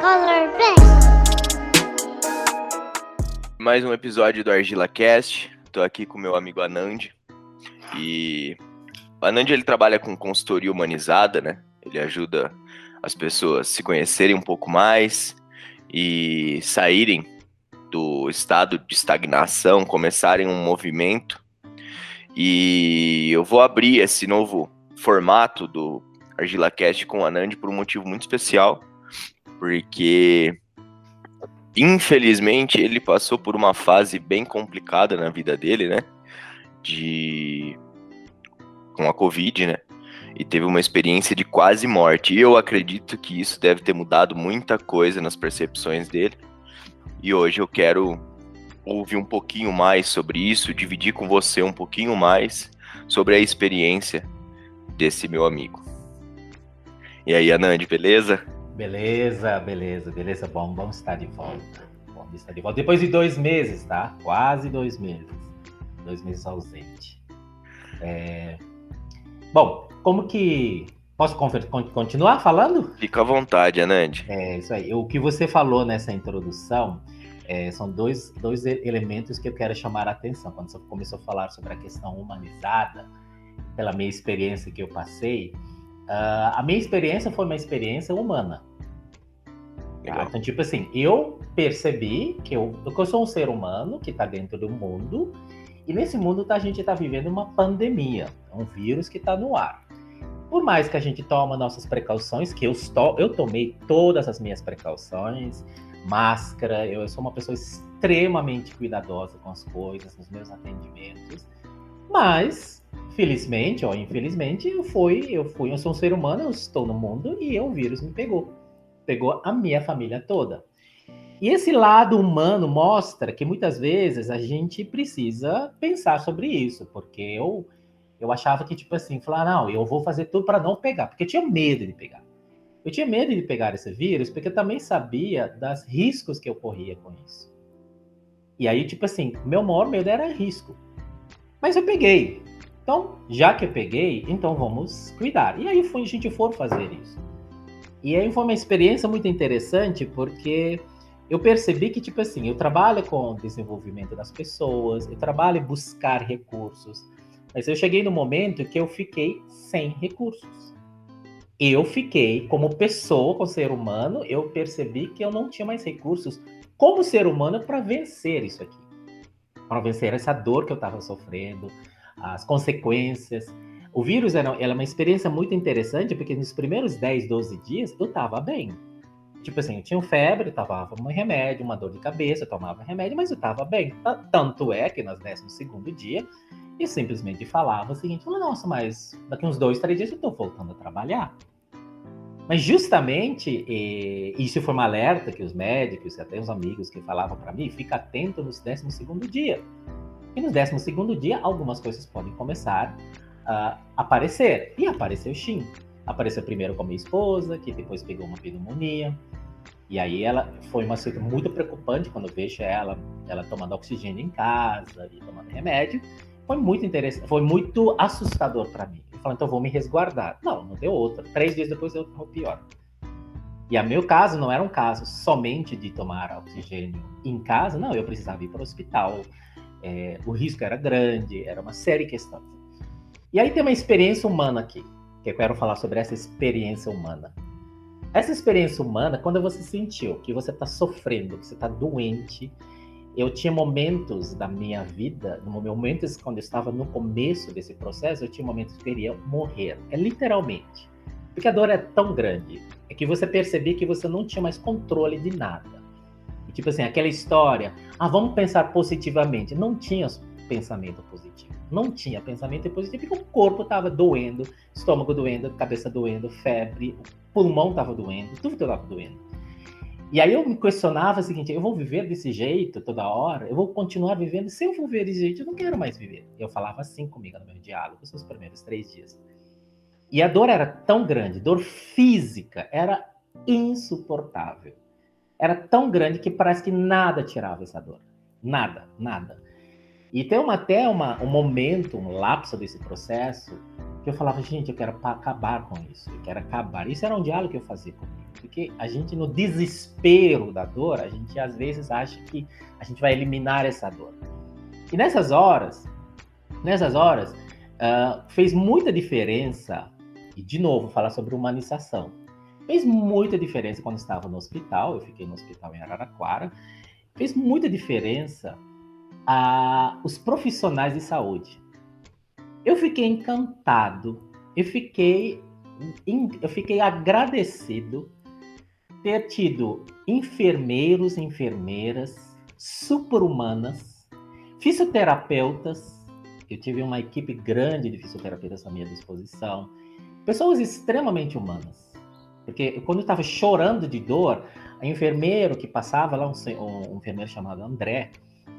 Color. Mais um episódio do Argila Cast. Tô aqui com meu amigo Anand. E o Anand ele trabalha com consultoria humanizada, né? Ele ajuda as pessoas se conhecerem um pouco mais e saírem do estado de estagnação, começarem um movimento. E eu vou abrir esse novo formato do Argila Cast com o Anand por um motivo muito especial, porque infelizmente ele passou por uma fase bem complicada na vida dele, né? De com a Covid, né? E teve uma experiência de quase morte. E eu acredito que isso deve ter mudado muita coisa nas percepções dele. E hoje eu quero ouvir um pouquinho mais sobre isso, dividir com você um pouquinho mais sobre a experiência desse meu amigo. E aí, Anand, beleza? Beleza, beleza, beleza. Bom, vamos estar de volta. Bom estar de volta. Depois de dois meses, tá? Quase dois meses. Dois meses ausente. É... Bom, como que. Posso continuar falando? Fica à vontade, Anand. É isso aí. O que você falou nessa introdução é, são dois, dois elementos que eu quero chamar a atenção. Quando você começou a falar sobre a questão humanizada, pela minha experiência que eu passei, uh, a minha experiência foi uma experiência humana. Tá? Então, tipo assim, eu percebi que eu, que eu sou um ser humano que está dentro do mundo, e nesse mundo tá, a gente está vivendo uma pandemia, um vírus que está no ar. Por mais que a gente tome nossas precauções, que eu, estou, eu tomei todas as minhas precauções, máscara, eu, eu sou uma pessoa extremamente cuidadosa com as coisas, nos meus atendimentos, mas felizmente ou infelizmente eu fui, eu fui, eu sou um ser humano, eu estou no mundo e o vírus me pegou, pegou a minha família toda. E esse lado humano mostra que muitas vezes a gente precisa pensar sobre isso, porque eu eu achava que, tipo assim, falar, não, eu vou fazer tudo para não pegar, porque eu tinha medo de pegar. Eu tinha medo de pegar esse vírus, porque eu também sabia das riscos que eu corria com isso. E aí, tipo assim, meu maior medo era risco. Mas eu peguei. Então, já que eu peguei, então vamos cuidar. E aí foi, a gente for fazer isso. E aí foi uma experiência muito interessante, porque eu percebi que, tipo assim, eu trabalho com o desenvolvimento das pessoas, eu trabalho em buscar recursos, mas eu cheguei no momento que eu fiquei sem recursos. Eu fiquei, como pessoa, como ser humano, eu percebi que eu não tinha mais recursos como ser humano para vencer isso aqui. Para vencer essa dor que eu estava sofrendo, as consequências. O vírus era, era uma experiência muito interessante, porque nos primeiros 10, 12 dias eu estava bem. Tipo assim, eu tinha febre, eu tomava um remédio, uma dor de cabeça, eu tomava remédio, mas eu estava bem. Tanto é que no 12 dia e simplesmente falava o seguinte: nossa, mas daqui uns dois, três dias eu estou voltando a trabalhar. Mas justamente, e, isso foi um alerta que os médicos e até os amigos que falavam para mim, fica atento nos 12 segundo dia. E no 12 segundo dia, algumas coisas podem começar a aparecer. E apareceu sim. Apareceu primeiro com a minha esposa, que depois pegou uma pneumonia. E aí ela foi uma situação muito preocupante quando eu vejo ela, ela tomando oxigênio em casa e tomando remédio foi muito interessante, foi muito assustador para mim. Eu falei, então vou me resguardar. Não, não deu outra. Três dias depois eu pior. E a meu caso não era um caso somente de tomar oxigênio em casa, não, eu precisava ir para o hospital. É, o risco era grande, era uma série de questões. E aí tem uma experiência humana aqui, que eu quero falar sobre essa experiência humana. Essa experiência humana, quando você sentiu que você está sofrendo, que você está doente, eu tinha momentos da minha vida, momentos quando eu estava no começo desse processo, eu tinha momentos que eu queria morrer. É literalmente. Porque a dor é tão grande, é que você percebia que você não tinha mais controle de nada. E, tipo assim, aquela história, ah, vamos pensar positivamente. Não tinha pensamento positivo. Não tinha pensamento positivo porque o corpo estava doendo, estômago doendo, cabeça doendo, febre, pulmão estava doendo, tudo estava doendo. E aí eu me questionava o seguinte: eu vou viver desse jeito toda hora? Eu vou continuar vivendo? Se eu for viver desse jeito, eu não quero mais viver. Eu falava assim comigo no meu diálogo, nos primeiros três dias. E a dor era tão grande, dor física, era insuportável. Era tão grande que parece que nada tirava essa dor. Nada, nada. E tem uma, até uma, um momento, um lapso desse processo, que eu falava, gente, eu quero acabar com isso, eu quero acabar. Isso era um diálogo que eu fazia comigo. Porque a gente, no desespero da dor, a gente às vezes acha que a gente vai eliminar essa dor. E nessas horas, nessas horas, uh, fez muita diferença, e de novo, falar sobre humanização. Fez muita diferença quando estava no hospital, eu fiquei no hospital em Araraquara, fez muita diferença uh, os profissionais de saúde. Eu fiquei encantado, eu fiquei, eu fiquei agradecido ter tido enfermeiros, enfermeiras super-humanas, fisioterapeutas, eu tive uma equipe grande de fisioterapeutas à minha disposição, pessoas extremamente humanas. Porque quando eu estava chorando de dor, a enfermeiro que passava lá, um, um enfermeiro chamado André,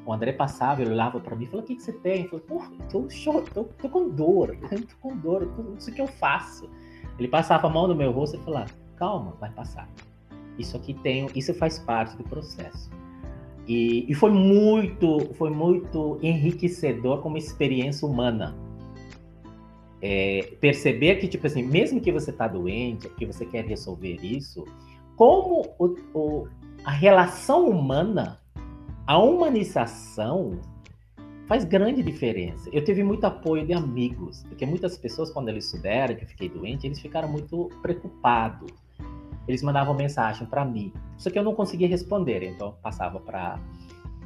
o André passava, ele olhava para mim e falou: O que, que você tem? Eu falei: Pô, tô, tô, tô com dor, tô com dor, tô, não sei o que eu faço. Ele passava a mão no meu rosto e falava: Calma, vai passar. Isso aqui tem, isso faz parte do processo. E, e foi muito, foi muito enriquecedor como experiência humana. É, perceber que, tipo assim, mesmo que você está doente, que você quer resolver isso, como o, o, a relação humana a humanização faz grande diferença. Eu tive muito apoio de amigos, porque muitas pessoas, quando eles souberam que eu fiquei doente, eles ficaram muito preocupados. Eles mandavam mensagem para mim, só que eu não conseguia responder, então passava para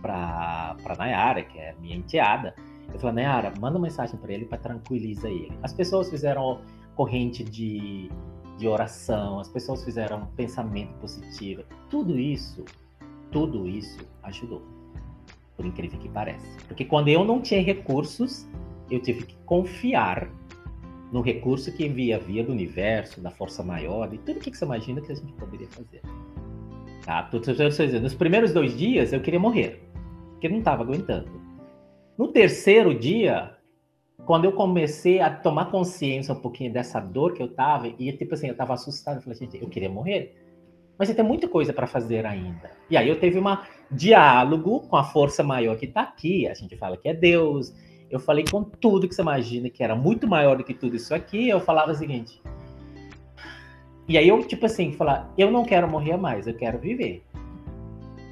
para Nayara, que é minha enteada. Eu falei, Nayara, manda uma mensagem para ele para tranquilizar ele. As pessoas fizeram corrente de, de oração, as pessoas fizeram pensamento positivo. Tudo isso, tudo isso ajudou por incrível que pareça. Porque quando eu não tinha recursos, eu tive que confiar no recurso que via via do universo, da força maior, e tudo que você imagina que a gente poderia fazer. Tá? Nos primeiros dois dias eu queria morrer, porque não estava aguentando. No terceiro dia, quando eu comecei a tomar consciência um pouquinho dessa dor que eu tava, e tipo assim, eu tava assustado, eu falei, gente, eu queria morrer. Mas você tem muita coisa para fazer ainda. E aí eu teve um diálogo com a força maior que está aqui. A gente fala que é Deus. Eu falei com tudo que você imagina, que era muito maior do que tudo isso aqui. Eu falava o seguinte. E aí eu, tipo assim, falar, eu não quero morrer mais, eu quero viver.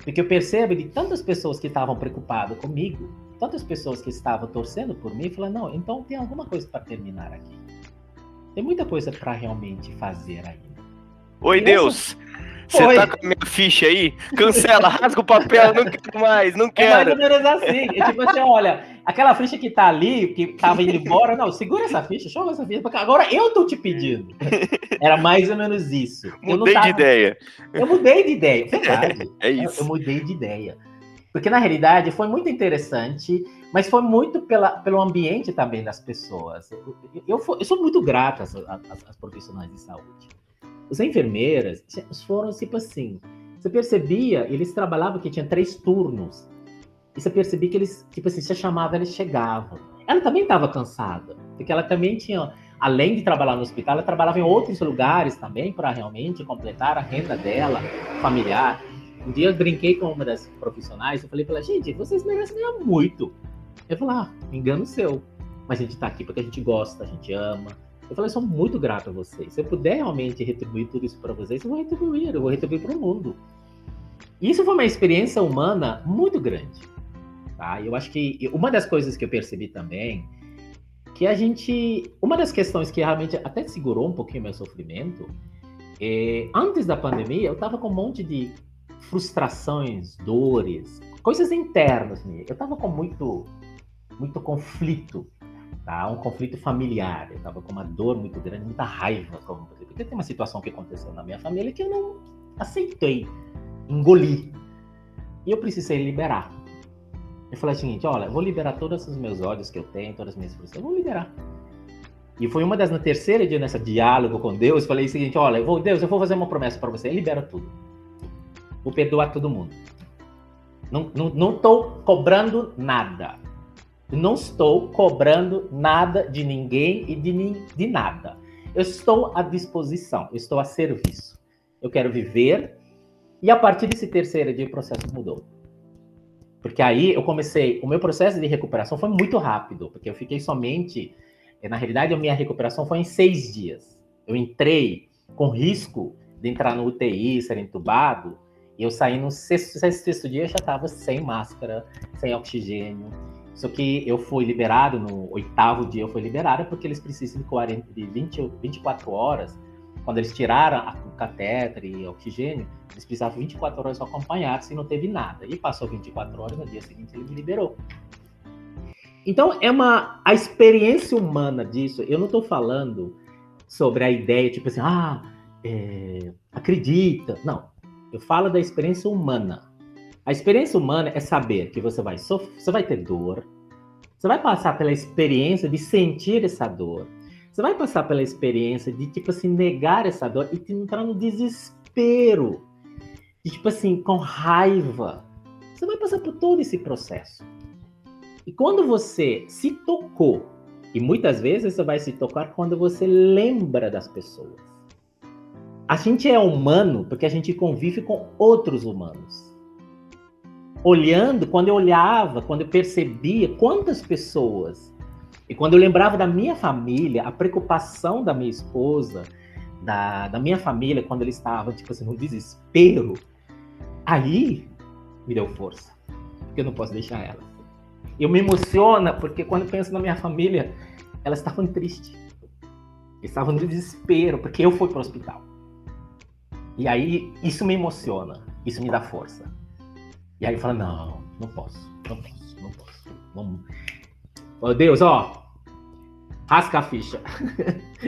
Porque eu percebo de tantas pessoas que estavam preocupadas comigo, tantas pessoas que estavam torcendo por mim, falando, não, então tem alguma coisa para terminar aqui. Tem muita coisa para realmente fazer ainda. Oi, Deus! Você tá com a minha ficha aí? Cancela, rasga o papel, não quero mais, não quero. É mais ou menos assim. É tipo assim, olha, aquela ficha que tá ali, que tava indo embora, não, segura essa ficha, joga essa ficha, agora eu tô te pedindo. Era mais ou menos isso. Mudei tava... de ideia. Eu mudei de ideia, verdade. É, é isso. Eu, eu mudei de ideia. Porque na realidade foi muito interessante, mas foi muito pela, pelo ambiente também das pessoas. Eu, eu, eu sou muito grato às, às, às profissionais de saúde os enfermeiras foram tipo assim. Você percebia, eles trabalhavam que tinha três turnos. E você percebia que eles, tipo assim, você chamava, eles chegavam. Ela também estava cansada, porque ela também tinha, além de trabalhar no hospital, ela trabalhava em outros lugares também para realmente completar a renda dela, familiar. Um dia eu brinquei com uma das profissionais, eu falei para ela, gente, vocês merecem ganhar muito. Eu falei, ah, engano seu. Mas a gente está aqui porque a gente gosta, a gente ama, eu falei, sou muito grato a vocês. Se eu puder realmente retribuir tudo isso para vocês, eu vou retribuir, eu vou retribuir para o mundo. Isso foi uma experiência humana muito grande. Tá? Eu acho que uma das coisas que eu percebi também, que a gente. Uma das questões que realmente até segurou um pouquinho meu sofrimento, é, antes da pandemia, eu estava com um monte de frustrações, dores, coisas internas. Né? Eu estava com muito, muito conflito tá? Um conflito familiar. Eu estava com uma dor muito grande, muita raiva, porque tem uma situação que aconteceu na minha família que eu não aceitei, engoli. E eu precisei liberar. Eu falei o seguinte, olha, vou liberar todos os meus ódios que eu tenho, todas as minhas frustrações, vou liberar. E foi uma das na terceira dia nessa diálogo com Deus, falei o seguinte, olha, eu vou, Deus, eu vou fazer uma promessa para você, libera tudo. Vou perdoar todo mundo. Não, não, não tô cobrando nada. Não estou cobrando nada de ninguém e de, de nada. Eu estou à disposição, eu estou a serviço. Eu quero viver. E a partir desse terceiro dia, o processo mudou. Porque aí eu comecei. O meu processo de recuperação foi muito rápido, porque eu fiquei somente E, na realidade, a minha recuperação foi em seis dias. Eu entrei com risco de entrar no UTI, ser entubado, e eu saí no sexto, sexto, dia já estava sem máscara, sem oxigênio. Só que eu fui liberado, no oitavo dia eu fui liberado, porque eles precisam de, 40, de 20, 24 horas. Quando eles tiraram o catéter e oxigênio, eles precisavam 24 horas acompanhados e não teve nada. E passou 24 horas, no dia seguinte ele me liberou. Então, é uma a experiência humana disso. Eu não estou falando sobre a ideia, tipo assim, ah, é, acredita. Não. Eu falo da experiência humana. A experiência humana é saber que você vai sofrer, você vai ter dor, você vai passar pela experiência de sentir essa dor, você vai passar pela experiência de, tipo assim, negar essa dor e entrar no desespero, de, tipo assim, com raiva. Você vai passar por todo esse processo. E quando você se tocou, e muitas vezes você vai se tocar quando você lembra das pessoas. A gente é humano porque a gente convive com outros humanos olhando, quando eu olhava, quando eu percebia quantas pessoas, e quando eu lembrava da minha família, a preocupação da minha esposa, da, da minha família, quando ele estava, tipo assim, no desespero, aí me deu força, porque eu não posso deixar ela. Eu me emociona porque quando penso na minha família, elas estavam tristes. Estavam no desespero, porque eu fui para o hospital. E aí, isso me emociona, isso me dá força. E aí fala, não, não posso, não posso, não posso. Vamos. Oh, Deus, ó, rasga a ficha.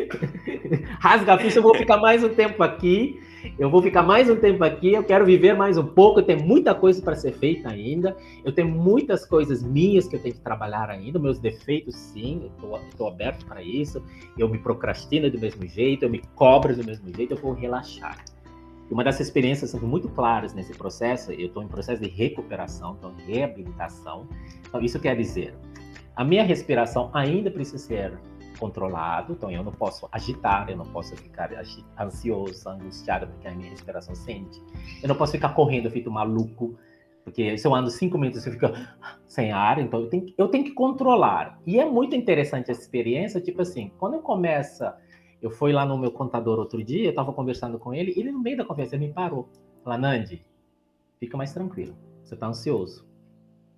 rasga a ficha, eu vou ficar mais um tempo aqui. Eu vou ficar mais um tempo aqui, eu quero viver mais um pouco, eu tenho muita coisa para ser feita ainda, eu tenho muitas coisas minhas que eu tenho que trabalhar ainda, meus defeitos sim, eu estou aberto para isso, eu me procrastino do mesmo jeito, eu me cobro do mesmo jeito, eu vou relaxar. Uma das experiências são muito claras nesse processo, eu estou em processo de recuperação, então reabilitação. Então, isso quer dizer, a minha respiração ainda precisa ser controlado, então eu não posso agitar, eu não posso ficar ansioso, angustiado, porque a minha respiração sente. Eu não posso ficar correndo feito maluco, porque se eu ando cinco minutos eu fico sem ar, então eu tenho, eu tenho que controlar. E é muito interessante essa experiência, tipo assim, quando eu começo eu fui lá no meu contador outro dia, eu estava conversando com ele, e ele no meio da conversa me parou. Falou, Nandi, fica mais tranquilo, você está ansioso.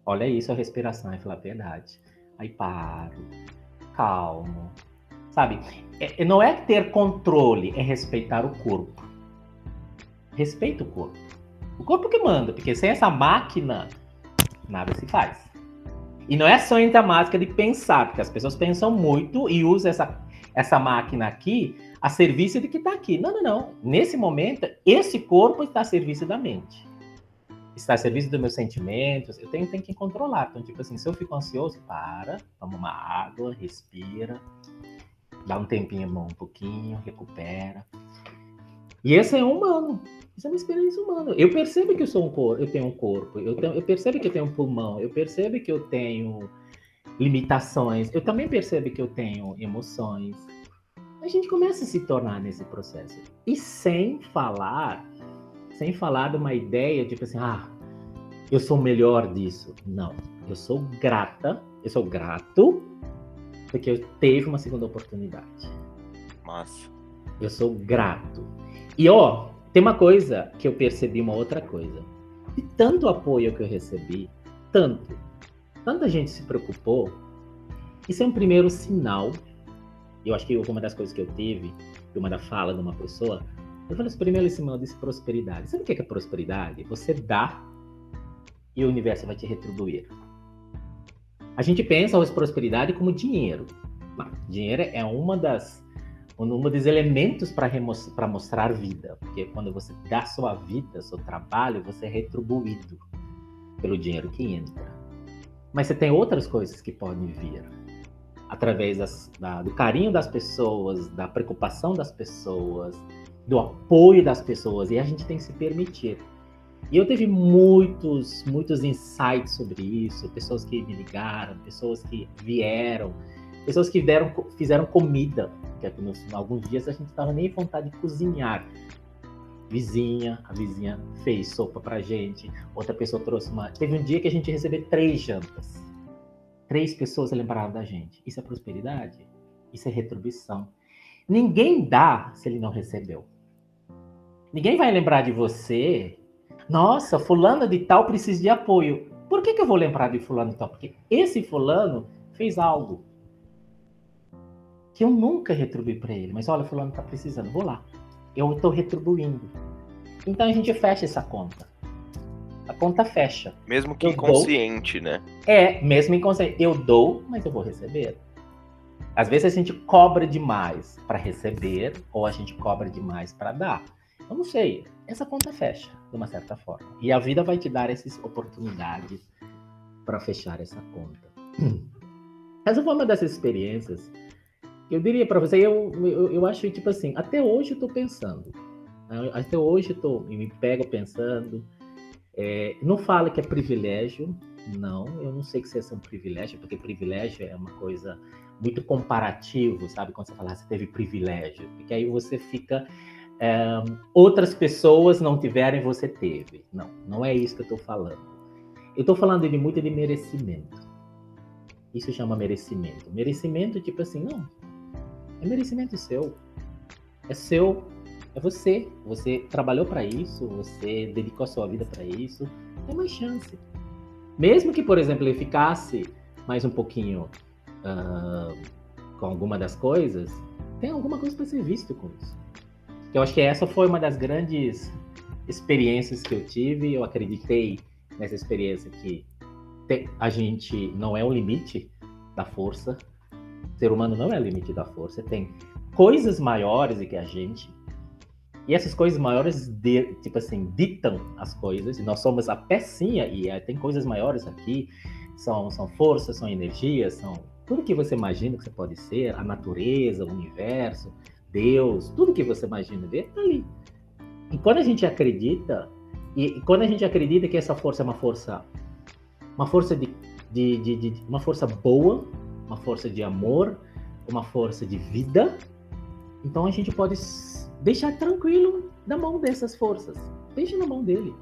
Olha isso, a respiração. Aí falei, verdade. Aí paro, calmo. Sabe, é, não é ter controle, é respeitar o corpo. Respeita o corpo. O corpo que manda, porque sem essa máquina, nada se faz. E não é só entre a máquina de pensar, porque as pessoas pensam muito e usam essa essa máquina aqui a serviço de que está aqui. Não, não, não. Nesse momento, esse corpo está a serviço da mente. Está a serviço dos meus sentimentos. Eu tenho, tenho que controlar. Então, tipo assim, se eu fico ansioso, para, toma uma água, respira, dá um tempinho um pouquinho, recupera. E esse é humano. Isso é uma experiência humana. Eu percebo que eu sou um corpo, eu tenho um corpo, eu, tenho, eu percebo que eu tenho um pulmão, eu percebo que eu tenho limitações, eu também percebo que eu tenho emoções. A gente começa a se tornar nesse processo. E sem falar, sem falar de uma ideia tipo assim, ah, eu sou melhor disso. Não, eu sou grata, eu sou grato porque eu teve uma segunda oportunidade. Massa. Eu sou grato. E ó, tem uma coisa que eu percebi, uma outra coisa. De tanto apoio que eu recebi, tanto, tanta gente se preocupou, isso é um primeiro sinal. Eu acho que uma das coisas que eu tive, uma da fala de uma pessoa, eu falei assim, primeiro sinal disse prosperidade. Sabe o que é, prosperidade? Você dá e o universo vai te retribuir. A gente pensa a prosperidade como dinheiro. Dinheiro é uma das um dos elementos para mostrar vida, porque quando você dá sua vida, seu trabalho, você é retribuído pelo dinheiro que entra. Mas você tem outras coisas que podem vir através das, da, do carinho das pessoas, da preocupação das pessoas, do apoio das pessoas, e a gente tem que se permitir. E eu tive muitos, muitos insights sobre isso, pessoas que me ligaram, pessoas que vieram, pessoas que deram, fizeram comida, que nos, alguns dias a gente estava nem vontade de cozinhar, vizinha, a vizinha fez sopa pra gente, outra pessoa trouxe uma. Teve um dia que a gente recebeu três jantas. Três pessoas lembraram da gente. Isso é prosperidade? Isso é retribuição. Ninguém dá se ele não recebeu. Ninguém vai lembrar de você. Nossa, fulano de tal precisa de apoio. Por que, que eu vou lembrar de fulano de tal? Porque esse fulano fez algo que eu nunca retribuí para ele. Mas olha, fulano está precisando, vou lá. Eu estou retribuindo. Então a gente fecha essa conta. A conta fecha. Mesmo que Eu inconsciente, né? É, mesmo inconsciente. Eu dou, mas eu vou receber. Às vezes a gente cobra demais para receber ou a gente cobra demais para dar. Eu não sei. Essa conta fecha, de uma certa forma. E a vida vai te dar essas oportunidades para fechar essa conta. Essa foi uma dessas experiências eu diria para você. Eu, eu, eu acho tipo assim, até hoje eu tô pensando. né? Até hoje eu tô, me pego pensando. É, não fala que é privilégio, não. Eu não sei que seja um privilégio, porque privilégio é uma coisa muito comparativo, sabe? Quando você fala, ah, você teve privilégio, porque aí você fica. é, outras pessoas não tiveram e você teve. Não, não é isso que eu estou falando. Eu estou falando de muito de merecimento. Isso chama merecimento. Merecimento, tipo assim, não. É merecimento seu. É seu. É você. Você trabalhou para isso, você dedicou a sua vida para isso. Tem mais chance. Mesmo que, por exemplo, ele ficasse mais um pouquinho ah, com alguma das coisas, tem alguma coisa para ser visto com isso. Eu acho que essa foi uma das grandes experiências que eu tive. Eu acreditei nessa experiência que a gente não é o limite da força. Ser humano não é limite da força. Tem coisas maiores do que a gente. E essas coisas maiores, de- tipo assim, ditam as coisas. E nós somos a pecinha. E eh, tem coisas maiores aqui. São, são forças, são energias, são tudo que você imagina que você pode ser. A natureza, o universo, Deus. Tudo que você imagina ver, tá ali. E quando a gente acredita, e, e quando a gente acredita que essa força é uma força, uma força de, de, de, de- uma força boa, uma força de amor, uma força de vida, então a gente pode deixar tranquilo na mão dessas forças. Deixa na mão dele.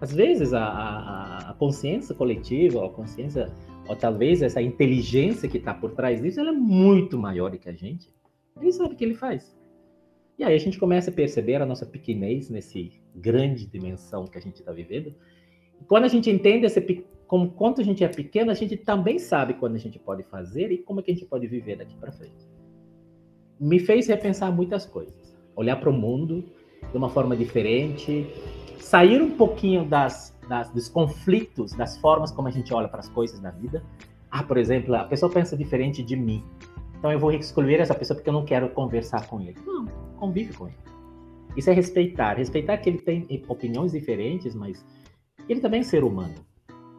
Às vezes a, a, a consciência coletiva, a consciência, ou talvez essa inteligência que está por trás disso, ela é muito maior que a gente. Ele sabe o que ele faz. E aí a gente começa a perceber a nossa pequenez nesse grande dimensão que a gente está vivendo. E quando a gente entende esse, pe- como a gente é pequeno, a gente também sabe quando a gente pode fazer e como é que a gente pode viver daqui para frente. Me fez repensar muitas coisas, olhar para o mundo de uma forma diferente, sair um pouquinho das, das- dos conflitos, das formas como a gente olha para as coisas da vida. Ah, por exemplo, a pessoa pensa diferente de mim. Então eu vou excluir essa pessoa porque eu não quero conversar com ele. Não, convive com ele. Isso é respeitar. Respeitar que ele tem opiniões diferentes, mas ele também é ser humano.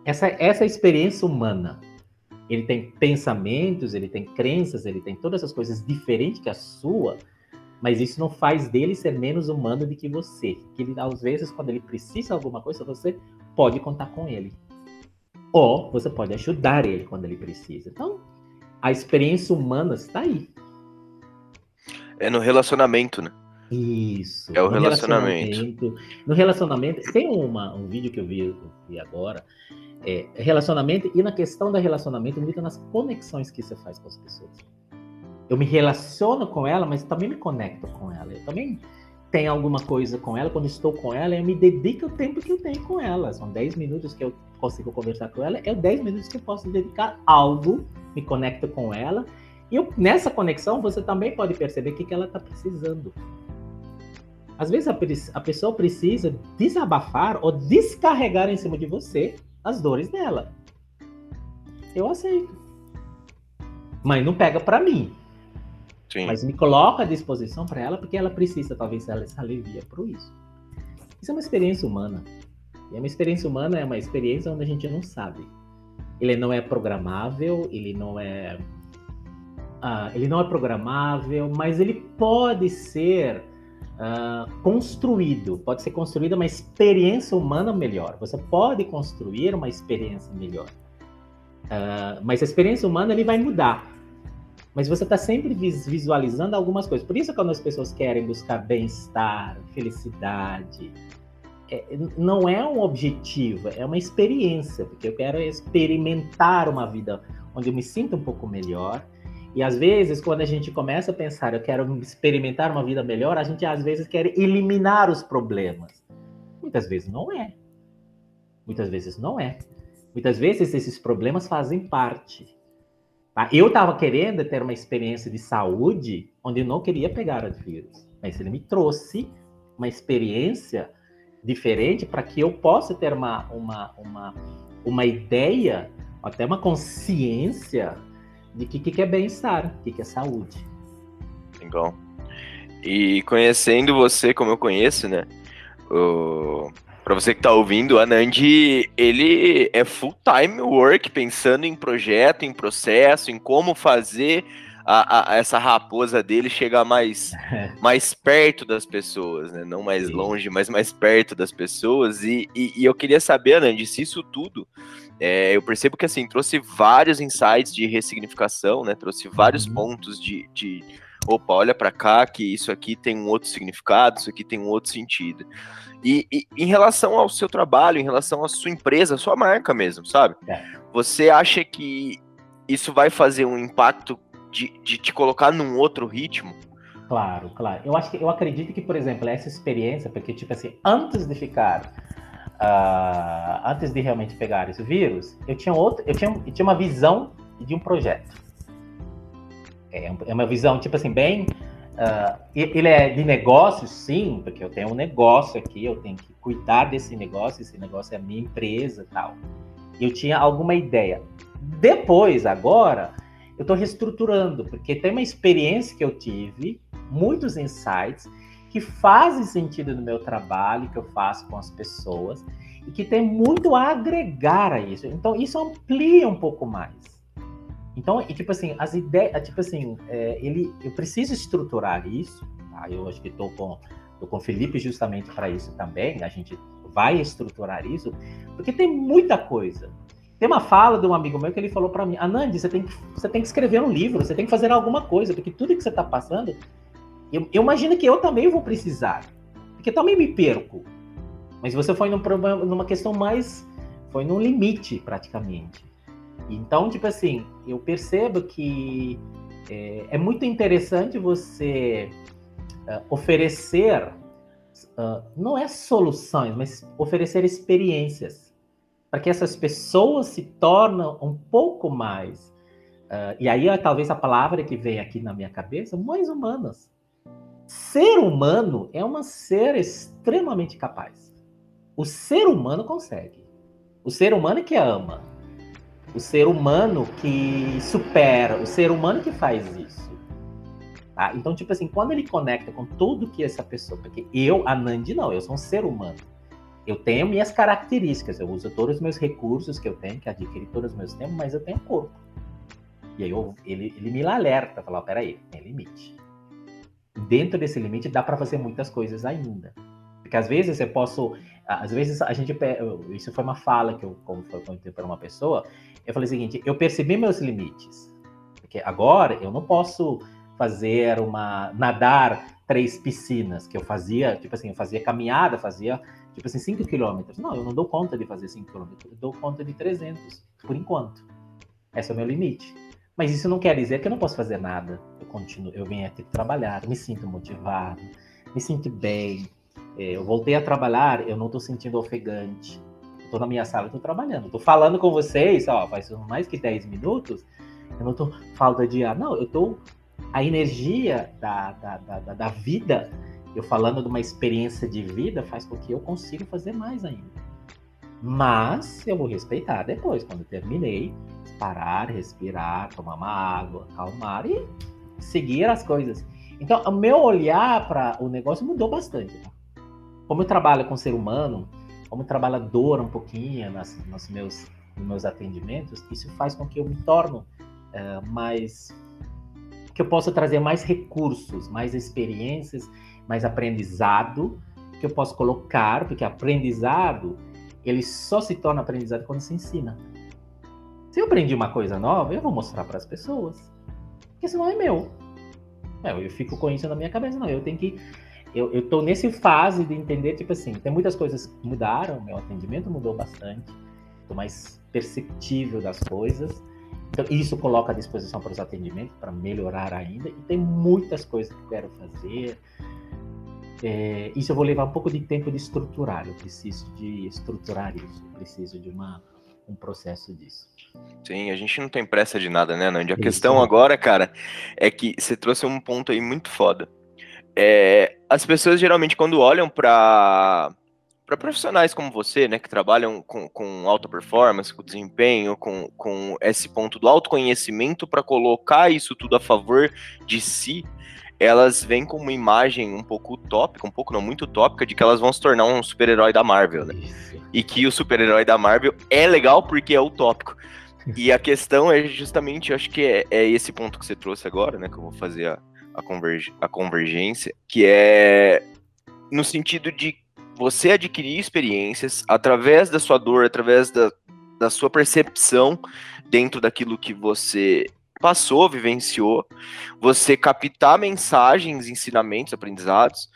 Essa, essa é experiência humana. Ele tem pensamentos, ele tem crenças, ele tem todas essas coisas diferentes que a sua, mas isso não faz dele ser menos humano do que você. Que ele, às vezes, quando ele precisa de alguma coisa, você pode contar com ele. Ou você pode ajudar ele quando ele precisa. Então, a experiência humana está aí. É no relacionamento, né? Isso. É o No relacionamento. relacionamento- No relacionamento, tem uma, um vídeo que eu vi, eu vi agora, é, relacionamento, e na questão da relacionamento, muito nas conexões que você faz com as pessoas. Eu me relaciono com ela, mas também me conecto com ela. Eu também tenho alguma coisa com ela, quando estou com ela, eu me dedico o tempo que eu tenho com ela. São 10 minutos que eu consigo conversar com ela, é 10 minutos que eu posso dedicar algo, me conecto com ela. E eu- nessa conexão, você também pode perceber o que, que ela está precisando. Às vezes a, a pessoa precisa desabafar ou descarregar em cima de você as dores dela. Eu aceito. Mas não pega pra mim. Sim. Mas me coloca à disposição para ela, porque ela precisa, talvez, ela se alivia por isso. Isso é uma experiência humana. E uma experiência humana é uma experiência onde a gente não sabe. Ele não é programável, ele não é. ah, ele não é programável, mas ele pode ser ah, construído. Pode ser construída uma experiência humana melhor. Você pode construir uma experiência melhor. Ah, mas a experiência humana ele vai mudar mas você está sempre vis- visualizando algumas coisas. Por isso, quando as pessoas querem buscar bem-estar, felicidade, é- não é um objetivo, é uma experiência, porque eu quero experimentar uma vida onde eu me sinto um pouco melhor E às vezes, quando a gente começa a pensar, eu quero experimentar uma vida melhor, a gente às vezes quer eliminar os problemas. Muitas vezes não é. Muitas vezes não é. Muitas vezes esses problemas fazem parte. Tá? Eu estava querendo ter uma experiência de saúde onde eu não queria pegar o vírus, mas ele me trouxe uma experiência diferente para que eu possa ter uma, uma, uma, uma ideia, até uma consciência de que, que é bem-estar, o que, que é saúde. Legal. E conhecendo você como eu conheço, né? O... Para você que está ouvindo, a Nandi, ele é full time work, pensando em projeto, em processo, em como fazer a, a, essa raposa dele chegar mais, mais perto das pessoas, né? Não mais Sim. longe, mas mais perto das pessoas. E, e, e eu queria saber, Nandi, se isso tudo é, eu percebo que assim trouxe vários insights de ressignificação, né? Trouxe vários uhum. pontos de, de opa, olha para cá que isso aqui tem um outro significado, isso aqui tem um outro sentido. E, e, em relação ao seu trabalho, em relação à sua empresa, à sua marca mesmo, sabe? É. Você acha que isso vai fazer um impacto de, de te colocar num outro ritmo? Claro, claro. Eu acho que eu acredito que, por exemplo, essa experiência, porque tipo assim, antes de ficar uh, antes de realmente pegar esse vírus, eu tinha outro, eu tinha, eu tinha uma visão de um projeto. É, é uma visão tipo assim bem, uh, ele é de negócio, sim, porque eu tenho um negócio aqui, eu tenho que cuidar desse negócio, esse negócio é a minha empresa, tal. Eu tinha alguma ideia. Depois, agora, eu estou reestruturando, porque tem uma experiência que eu tive, muitos insights que fazem sentido no meu trabalho, que eu faço com as pessoas, e que tem muito a agregar a isso. Então, isso amplia um pouco mais. Então, e tipo assim, as ideias, tipo assim, é, ele, eu preciso estruturar isso, tá? Eu acho que estou com, tô com o Felipe justamente para isso também, a gente vai estruturar isso, porque tem muita coisa. Tem uma fala de um amigo meu que ele falou para mim, Anandi, você tem, que, você tem que escrever um livro, você tem que fazer alguma coisa, porque tudo que você está passando eu, eu imagino que eu também vou precisar, porque também me perco. Mas você foi num problema, numa questão mais, foi num limite praticamente. Então, tipo assim, eu percebo que é, é muito interessante você uh, oferecer, uh, não é soluções, mas oferecer experiências para que essas pessoas se tornem um pouco mais, uh, e aí talvez a palavra que vem aqui na minha cabeça, mais humanas ser humano é um ser extremamente capaz. O ser humano consegue. O ser humano que ama. O ser humano que supera. O ser humano que faz isso. Tá? Então, tipo assim, quando ele conecta com tudo que essa pessoa. Porque eu, a Nandi, não, eu sou um ser humano. Eu tenho minhas características, eu uso todos os meus recursos que eu tenho, que adquiri todos os meus tempos, mas eu tenho corpo. E aí eu, ele, ele me alerta, fala, peraí, tem limite dentro desse limite dá para fazer muitas coisas ainda. Porque às vezes eu posso, às vezes a gente, isso foi uma fala que eu, foi para uma pessoa, eu falei o seguinte, eu percebi meus limites. Porque agora eu não posso fazer uma, nadar três piscinas, que eu fazia, tipo assim, eu fazia caminhada, fazia, tipo assim, 5 quilômetros. Não, eu não dou conta de fazer 5 quilômetros, eu dou conta de 300, por enquanto. Esse é o meu limite. Mas isso não quer dizer que eu não posso fazer nada. Eu continuo, eu venho aqui trabalhar, me sinto motivado, me sinto bem. É, eu voltei a trabalhar, eu não estou sentindo ofegante. Estou na minha sala, estou trabalhando. Estou falando com vocês, ó, faz mais que 10 minutos. Eu não estou falta de ar. Não, eu estou. A energia da, da, da, da vida, eu falando de uma experiência de vida, faz com que eu consiga fazer mais ainda. Mas eu vou respeitar depois, quando terminei, parar, respirar, tomar uma água, acalmar e seguir as coisas. Então, o meu olhar para o negócio mudou bastante. Tá? Como eu trabalho com ser humano, como trabalhador um pouquinho nas, nos, meus, nos meus atendimentos, isso faz com que eu me torno é, mais. que eu possa trazer mais recursos, mais experiências, mais aprendizado que eu posso colocar, porque aprendizado ele só se torna aprendizado quando se ensina. Se eu aprendi uma coisa nova, eu vou mostrar para as pessoas. Porque senão é meu. É, eu fico com isso na minha cabeça, não. Eu tenho que. Eu, eu tô nesse fase de entender, tipo assim, tem muitas coisas que mudaram, meu atendimento mudou bastante, tô mais perceptível das coisas. Então, isso coloca à disposição para os atendimentos, para melhorar ainda. E tem muitas coisas que eu quero fazer. É, isso eu vou levar um pouco de tempo de estruturar. Eu preciso de estruturar isso. Eu preciso de uma, um processo disso. Sim, a gente não tem pressa de nada, né, Nandi? A isso. questão agora, cara, é que você trouxe um ponto aí muito foda. É, as pessoas geralmente, quando olham para para profissionais como você, né, que trabalham com, com alta performance, com desempenho, com, com esse ponto do autoconhecimento para colocar isso tudo a favor de si, elas vêm com uma imagem um pouco utópica, um pouco não muito utópica, de que elas vão se tornar um super-herói da Marvel, né? E que o super-herói da Marvel é legal porque é utópico. E a questão é justamente, eu acho que é, é, esse ponto que você trouxe agora, né? Que eu vou fazer a, a, converg, a convergência, que é no sentido de você adquirir experiências através da sua dor, através da, da sua percepção dentro daquilo que você passou, vivenciou, você captar mensagens, ensinamentos, aprendizados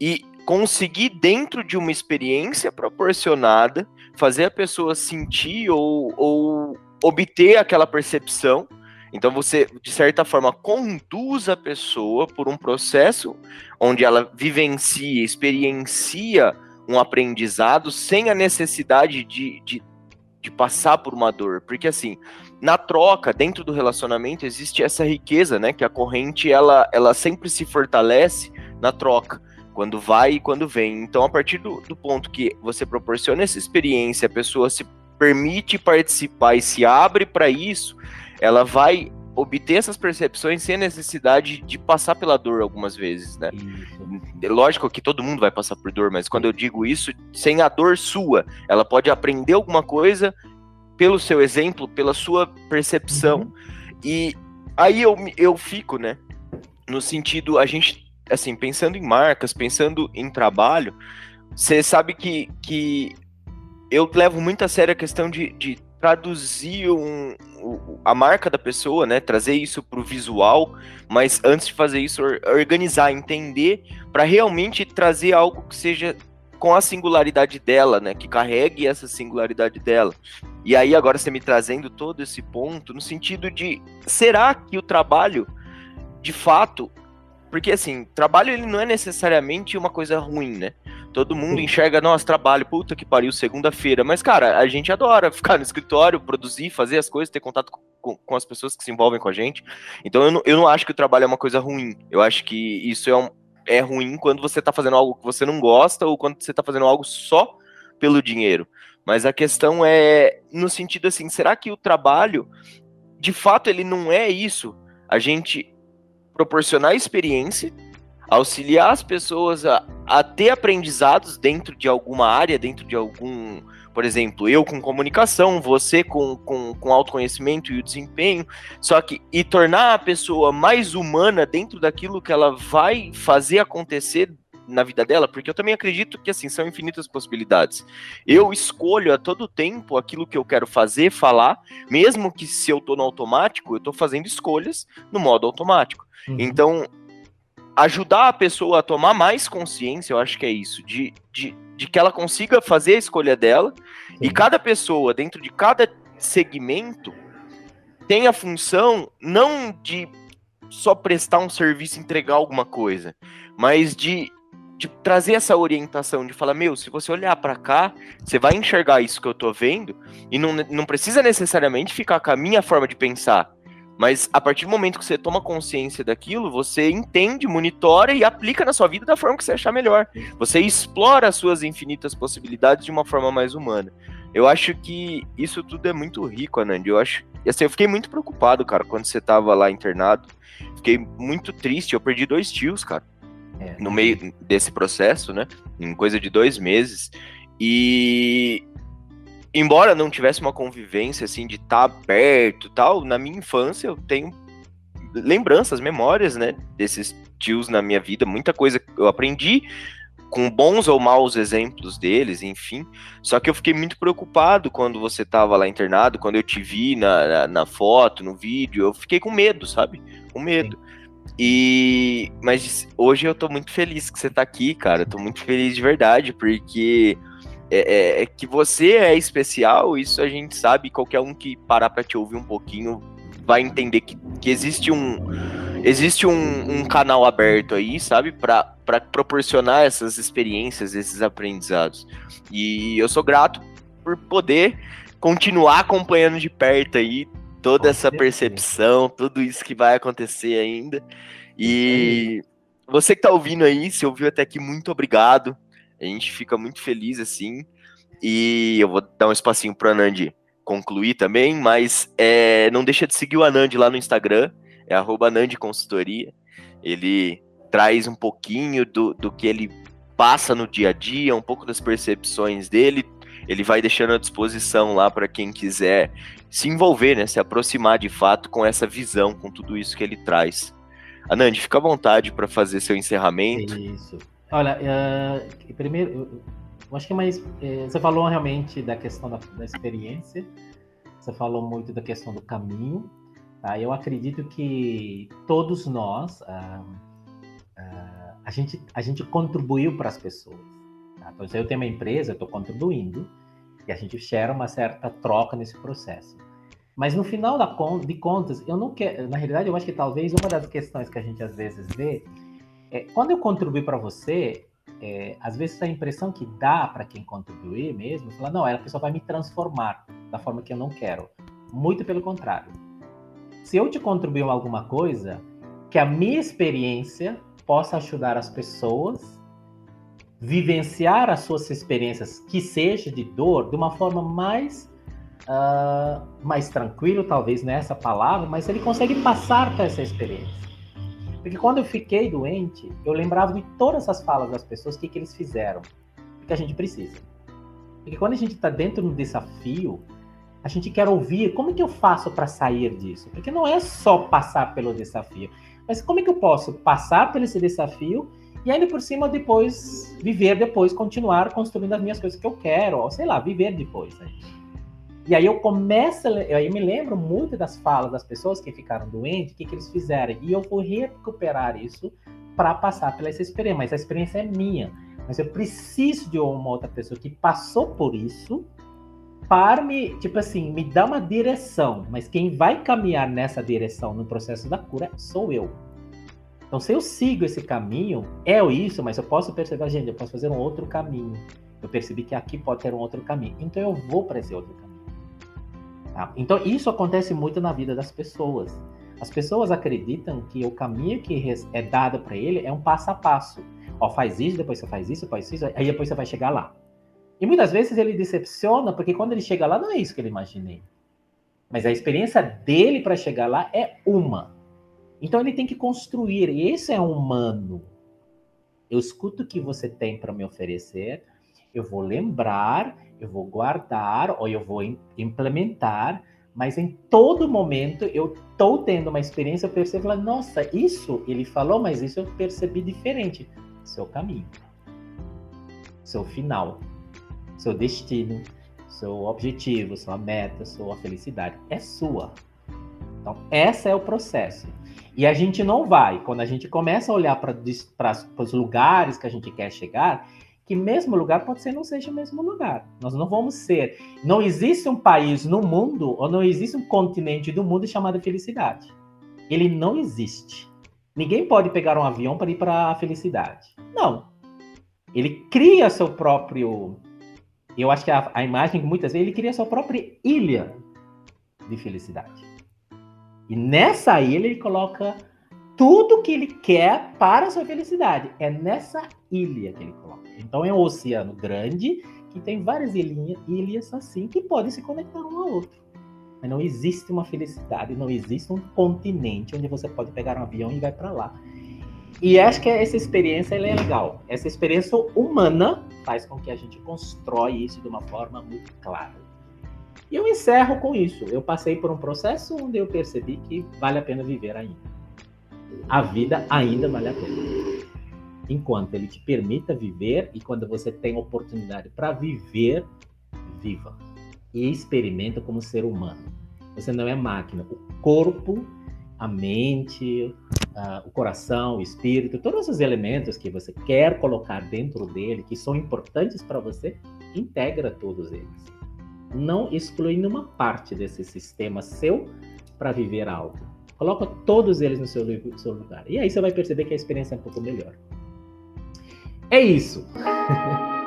e conseguir dentro de uma experiência proporcionada fazer a pessoa sentir ou, ou obter aquela percepção. Então você, de certa forma, conduz a pessoa por um processo onde ela vivencia, experiencia um aprendizado sem a necessidade de, de, de passar por uma dor. Porque assim, na troca, dentro do relacionamento, existe essa riqueza, né? Que a corrente ela, ela sempre se fortalece na troca, quando vai e quando vem. Então, a partir do, do ponto que você proporciona essa experiência, a pessoa se permite participar e se abre para isso, ela vai obter essas percepções sem a necessidade de passar pela dor algumas vezes, né? Isso. Lógico que todo mundo vai passar por dor, mas quando eu digo isso, sem a dor sua, ela pode aprender alguma coisa pelo seu exemplo, pela sua percepção. Uhum. E aí eu, eu fico, né? No sentido, a gente, assim, pensando em marcas, pensando em trabalho, você sabe que, que eu levo muito a sério a questão de, de traduzir um, a marca da pessoa, né? Trazer isso para o visual, mas antes de fazer isso, organizar, entender, para realmente trazer algo que seja com a singularidade dela, né? Que carregue essa singularidade dela. E aí agora você me trazendo todo esse ponto no sentido de será que o trabalho, de fato, porque assim, trabalho ele não é necessariamente uma coisa ruim, né? Todo mundo enxerga, nossa, trabalho, puta que pariu, segunda-feira. Mas, cara, a gente adora ficar no escritório, produzir, fazer as coisas, ter contato com, com, as pessoas que se envolvem com a gente. Então, eu não, eu não acho que o trabalho é uma coisa ruim. Eu acho que isso é, um, é ruim quando você tá fazendo algo que você não gosta ou quando você tá fazendo algo só pelo dinheiro. Mas a questão é no sentido assim, será que o trabalho, de fato, ele não é isso? A gente proporcionar experiência auxiliar as pessoas a, a ter aprendizados dentro de alguma área, dentro de algum, por exemplo, eu com comunicação, você com, com, com autoconhecimento e o desempenho, só que e tornar a pessoa mais humana dentro daquilo que ela vai fazer acontecer na vida dela, porque eu também acredito que assim são infinitas possibilidades. Eu escolho a todo tempo aquilo que eu quero fazer, falar, mesmo que se eu tô no automático, eu tô fazendo escolhas no modo automático. Uhum. Então, ajudar a pessoa a tomar mais consciência, eu acho que é isso, de, de, de que ela consiga fazer a escolha dela Sim. e cada pessoa, dentro de cada segmento, tem a função não de só prestar um serviço, entregar alguma coisa, mas de, de trazer essa orientação, de falar, meu, se você olhar para cá, você vai enxergar isso que eu tô vendo e não, não precisa necessariamente ficar com a minha forma de pensar. Mas a partir do momento que você toma consciência daquilo, você entende, monitora e aplica na sua vida da forma que você achar melhor. Você explora as suas infinitas possibilidades de uma forma mais humana. Eu acho que isso tudo é muito rico, Anand. Eu acho. Assim, eu fiquei muito preocupado, cara, quando você tava lá internado. Fiquei muito triste. Eu perdi dois tios, cara. É. No meio desse processo, né? Em coisa de dois meses. E embora não tivesse uma convivência assim de estar tá perto tal, na minha infância eu tenho lembranças, memórias, né, desses tios na minha vida, muita coisa eu aprendi com bons ou maus exemplos deles, enfim. Só que eu fiquei muito preocupado quando você estava lá internado, quando eu te vi na, na, na, foto, no vídeo, eu fiquei com medo, sabe? Com medo. E mas hoje eu tô muito feliz que você tá aqui, cara. Eu tô muito feliz de verdade, porque é, é, é, que você é especial, isso a gente sabe, qualquer um que parar para te ouvir um pouquinho vai entender que, que existe um existe um, um canal aberto aí, sabe, para proporcionar essas experiências, esses aprendizados. E eu sou grato por poder continuar acompanhando de perto aí toda essa percepção, tudo isso que vai acontecer ainda. E você que tá ouvindo aí, se ouviu até aqui, muito obrigado. A gente fica muito feliz assim. E eu vou dar um espacinho pro Anand concluir também, mas é, não deixa de seguir o Anand lá no Instagram, é Anand Consultoria. Ele traz um pouquinho do, do que ele passa no dia a dia, um pouco das percepções dele. Ele vai deixando à disposição lá para quem quiser se envolver, né, se aproximar de fato com essa visão, com tudo isso que ele traz. Anand, fica à vontade para fazer seu encerramento. Isso. Olha, uh, primeiro, eu acho que mais. É, você falou realmente da questão da, da, experiência, você falou muito da questão do caminho. Tá? Eu acredito que todos nós, uh, uh, a, gente, a gente contribuiu para as pessoas. Tá? Então, se eu tenho uma empresa, eu estou contribuindo e a gente gera uma certa troca nesse processo. Mas no final da, de contas, eu não quero. Na realidade, eu acho que talvez uma das questões que a gente às vezes vê é quando eu contribuo para você, é, às vezes a impressão que dá para quem contribuir mesmo, falar, não, a pessoa vai me transformar da forma que eu não quero. Muito pelo contrário. Se eu te contribuir em alguma coisa, que a minha experiência possa ajudar as pessoas vivenciar as suas experiências, que seja de dor, de uma forma mais uh, mais tranquilo, talvez nessa palavra, mas ele consegue passar por essa experiência. Porque quando eu fiquei doente, eu lembrava de todas as falas das pessoas, o que, que eles fizeram. Porque a gente precisa. Porque quando a gente está dentro de um desafio, a gente quer ouvir como é que eu faço para sair disso. Porque não é só passar pelo desafio, mas como é que eu posso passar por esse desafio e ainda por cima depois viver depois, continuar construindo as minhas coisas que eu quero, ou sei lá, viver depois. Né? E aí eu começo, aí eu me lembro muito das falas das pessoas que ficaram doentes, o que, que eles fizeram, e eu vou recuperar isso para passar pela essa experiência, mas a experiência é minha. Mas eu preciso de uma outra pessoa que passou por isso para me, tipo assim, me dar uma direção, mas quem vai caminhar nessa direção no processo da cura sou eu. Então, se eu sigo esse caminho, é isso, mas eu posso perceber, gente, eu posso fazer um outro caminho. Eu percebi que aqui pode ter um outro caminho. Então, eu vou para esse outro caminho. Tá? Então, isso acontece muito na vida das pessoas. As pessoas acreditam que o caminho que é dado para ele é um passo a passo. Ó, faz isso, depois você faz isso, faz isso, aí depois você vai chegar lá. E muitas vezes ele decepciona, porque quando ele chega lá, não é isso que ele imaginei. Mas a experiência dele para chegar lá é uma. Então ele tem que construir. E esse é humano. Eu escuto o que você tem para me oferecer, eu vou lembrar, eu vou guardar ou eu vou implementar, mas em todo momento eu estou tendo uma experiência, eu percebo, nossa, isso ele falou, mas isso eu percebi diferente. Seu caminho, seu final, seu destino, seu objetivo, sua meta, sua felicidade é sua. Então, esse é o processo. E a gente não vai, quando a gente começa a olhar para os lugares que a gente quer chegar, que mesmo lugar pode ser não seja o mesmo lugar. Nós não vamos ser. Não existe um país no mundo, ou não existe um continente do mundo chamado felicidade. Ele não existe. Ninguém pode pegar um avião para ir para a felicidade. Não. Ele cria seu próprio. Eu acho que a, a imagem, muitas vezes, ele cria sua própria ilha de felicidade. E nessa ilha ele coloca tudo que ele quer para a sua felicidade. É nessa ilha que ele coloca. Então é um oceano grande que tem várias ilhas assim que podem se conectar um ao outro. Mas não existe uma felicidade, não existe um continente onde você pode pegar um avião e vai para lá. E acho que essa experiência é legal. Essa experiência humana faz com que a gente constrói isso de uma forma muito clara. E eu encerro com isso. Eu passei por um processo onde eu percebi que vale a pena viver ainda a vida ainda vale a pena. Enquanto ele te permita viver e quando você tem oportunidade para viver, viva. E experimenta como ser humano. Você não é máquina. O corpo, a mente, o coração, o espírito, todos os elementos que você quer colocar dentro dele, que são importantes para você, integra todos eles. Não exclui nenhuma parte desse sistema seu para viver algo. Coloca todos eles no seu, seu lugar. E aí você vai perceber que a experiência é um pouco melhor. É isso.